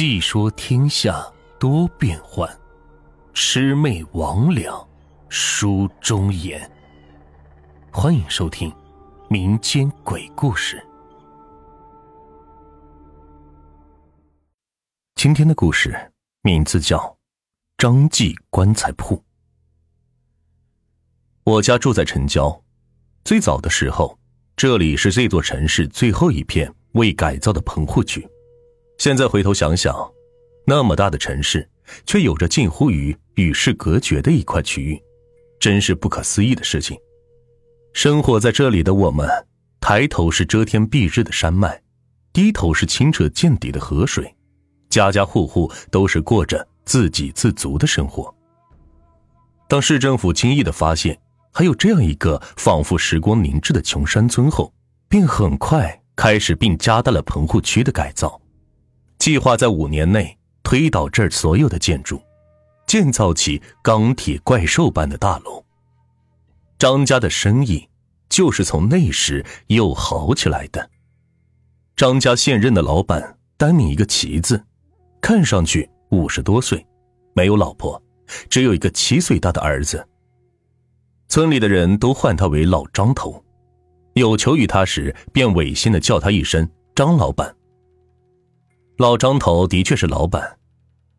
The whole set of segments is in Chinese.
细说天下多变幻，魑魅魍魉书中言。欢迎收听民间鬼故事。今天的故事名字叫《张记棺材铺》。我家住在城郊，最早的时候，这里是这座城市最后一片未改造的棚户区。现在回头想想，那么大的城市，却有着近乎于与世隔绝的一块区域，真是不可思议的事情。生活在这里的我们，抬头是遮天蔽日的山脉，低头是清澈见底的河水，家家户户都是过着自给自足的生活。当市政府惊异的发现还有这样一个仿佛时光凝滞的穷山村后，便很快开始并加大了棚户区的改造。计划在五年内推倒这儿所有的建筑，建造起钢铁怪兽般的大楼。张家的生意就是从那时又好起来的。张家现任的老板单名一个齐字，看上去五十多岁，没有老婆，只有一个七岁大的儿子。村里的人都唤他为老张头，有求于他时便违心的叫他一声张老板。老张头的确是老板，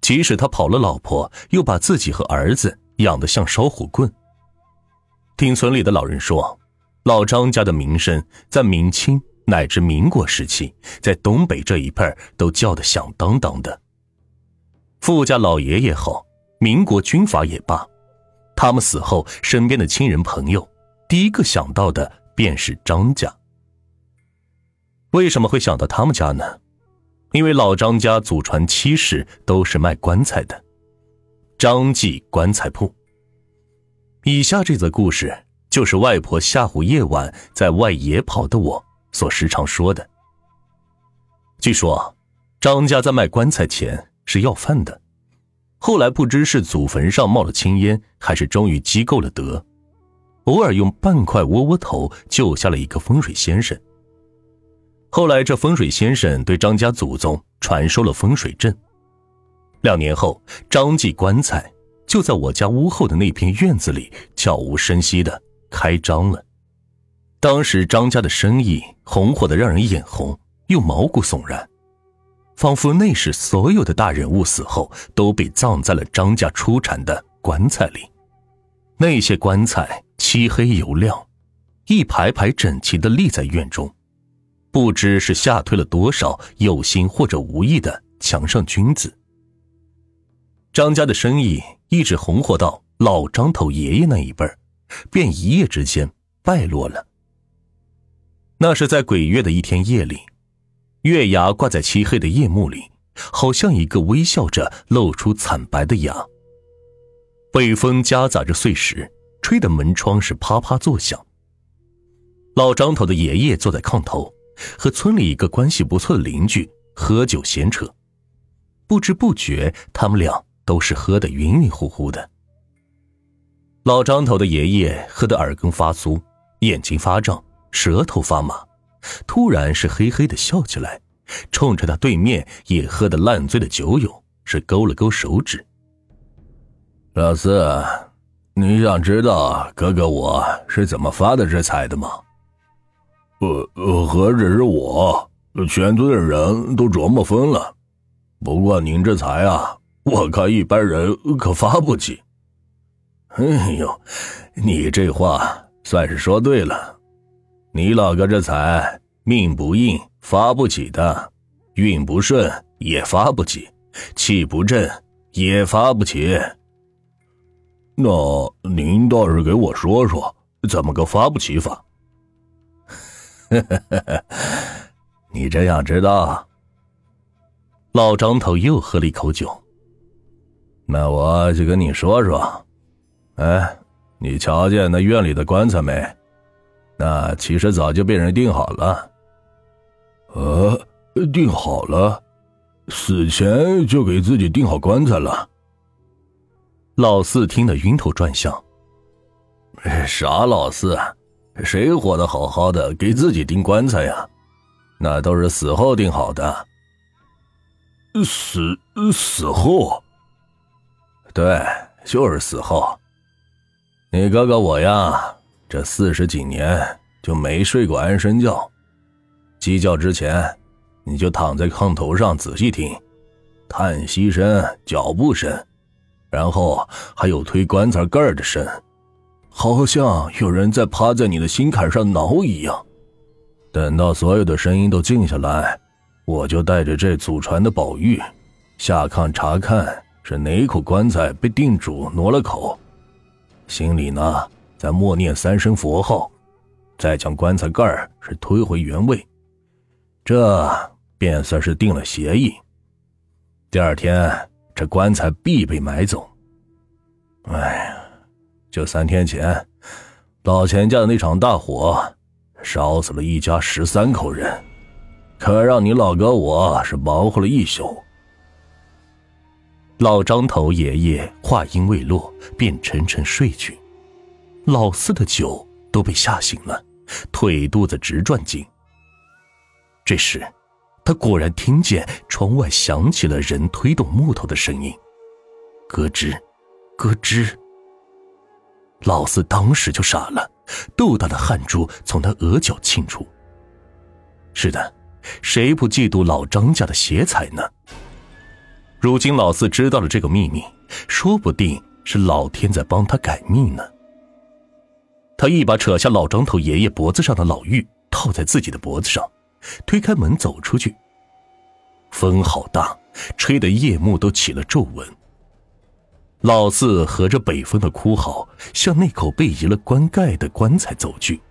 即使他跑了老婆，又把自己和儿子养得像烧火棍。听村里的老人说，老张家的名声在明清乃至民国时期，在东北这一片都叫得响当当的。富家老爷也好，民国军阀也罢，他们死后身边的亲人朋友，第一个想到的便是张家。为什么会想到他们家呢？因为老张家祖传七世都是卖棺材的，张记棺材铺。以下这则故事就是外婆吓唬夜晚在外野跑的我所时常说的。据说张家在卖棺材前是要饭的，后来不知是祖坟上冒了青烟，还是终于积够了德，偶尔用半块窝窝头救下了一个风水先生。后来，这风水先生对张家祖宗传授了风水阵。两年后，张记棺材就在我家屋后的那片院子里悄无声息的开张了。当时张家的生意红火的让人眼红，又毛骨悚然，仿佛那时所有的大人物死后都被葬在了张家出产的棺材里。那些棺材漆黑油亮，一排排整齐的立在院中。不知是吓退了多少有心或者无意的墙上君子。张家的生意一直红火到老张头爷爷那一辈便一夜之间败落了。那是在鬼月的一天夜里，月牙挂在漆黑的夜幕里，好像一个微笑着露出惨白的牙。北风夹杂着碎石，吹得门窗是啪啪作响。老张头的爷爷坐在炕头。和村里一个关系不错的邻居喝酒闲扯，不知不觉，他们俩都是喝得晕晕乎乎的。老张头的爷爷喝得耳根发酥，眼睛发胀，舌头发麻，突然是嘿嘿的笑起来，冲着他对面也喝得烂醉的酒友是勾了勾手指：“老四，你想知道哥哥我是怎么发的这财的吗？”呃呃，何止是我，全村的人都琢磨疯了。不过您这财啊，我看一般人可发不起。哎呦，你这话算是说对了。你老哥这财命不硬，发不起的；运不顺也发不起，气不振也发不起。那您倒是给我说说，怎么个发不起法？呵呵呵呵，你真想知道？老张头又喝了一口酒。那我就跟你说说。哎，你瞧见那院里的棺材没？那其实早就被人订好了。呃，订好了？死前就给自己订好棺材了？老四听得晕头转向。啥老四？谁活得好好的，给自己钉棺材呀？那都是死后钉好的。死死后？对，就是死后。你哥哥我呀，这四十几年就没睡过安身觉。鸡叫之前，你就躺在炕头上仔细听，叹息声、脚步声，然后还有推棺材盖的声，好像有人在趴在你的心坎上挠一样。等到所有的声音都静下来，我就带着这祖传的宝玉下炕查看是哪口棺材被定主挪了口，心里呢在默念三声佛号，再将棺材盖是推回原位，这便算是定了协议。第二天这棺材必被买走。哎呀，就三天前，老钱家的那场大火。烧死了一家十三口人，可让你老哥我是忙活了一宿。老张头爷爷话音未落，便沉沉睡去。老四的酒都被吓醒了，腿肚子直转筋。这时，他果然听见窗外响起了人推动木头的声音，咯吱，咯吱。老四当时就傻了。豆大的汗珠从他额角沁出。是的，谁不嫉妒老张家的邪财呢？如今老四知道了这个秘密，说不定是老天在帮他改命呢。他一把扯下老张头爷爷脖子上的老玉，套在自己的脖子上，推开门走出去。风好大，吹得夜幕都起了皱纹。老四合着北风的哭嚎，向那口被移了棺盖的棺材走去。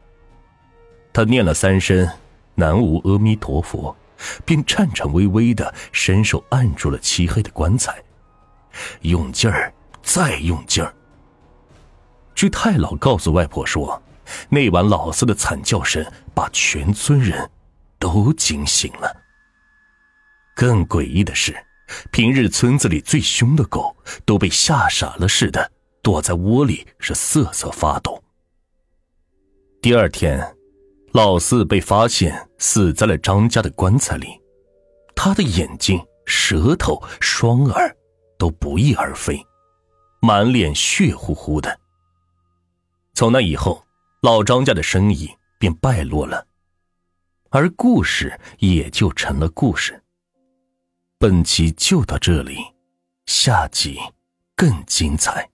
他念了三声“南无阿弥陀佛”，便颤颤巍巍的伸手按住了漆黑的棺材，用劲儿，再用劲儿。据太老告诉外婆说，那晚老四的惨叫声把全村人都惊醒了。更诡异的是。平日村子里最凶的狗都被吓傻了似的，躲在窝里是瑟瑟发抖。第二天，老四被发现死在了张家的棺材里，他的眼睛、舌头、双耳都不翼而飞，满脸血乎乎的。从那以后，老张家的生意便败落了，而故事也就成了故事。本集就到这里，下集更精彩。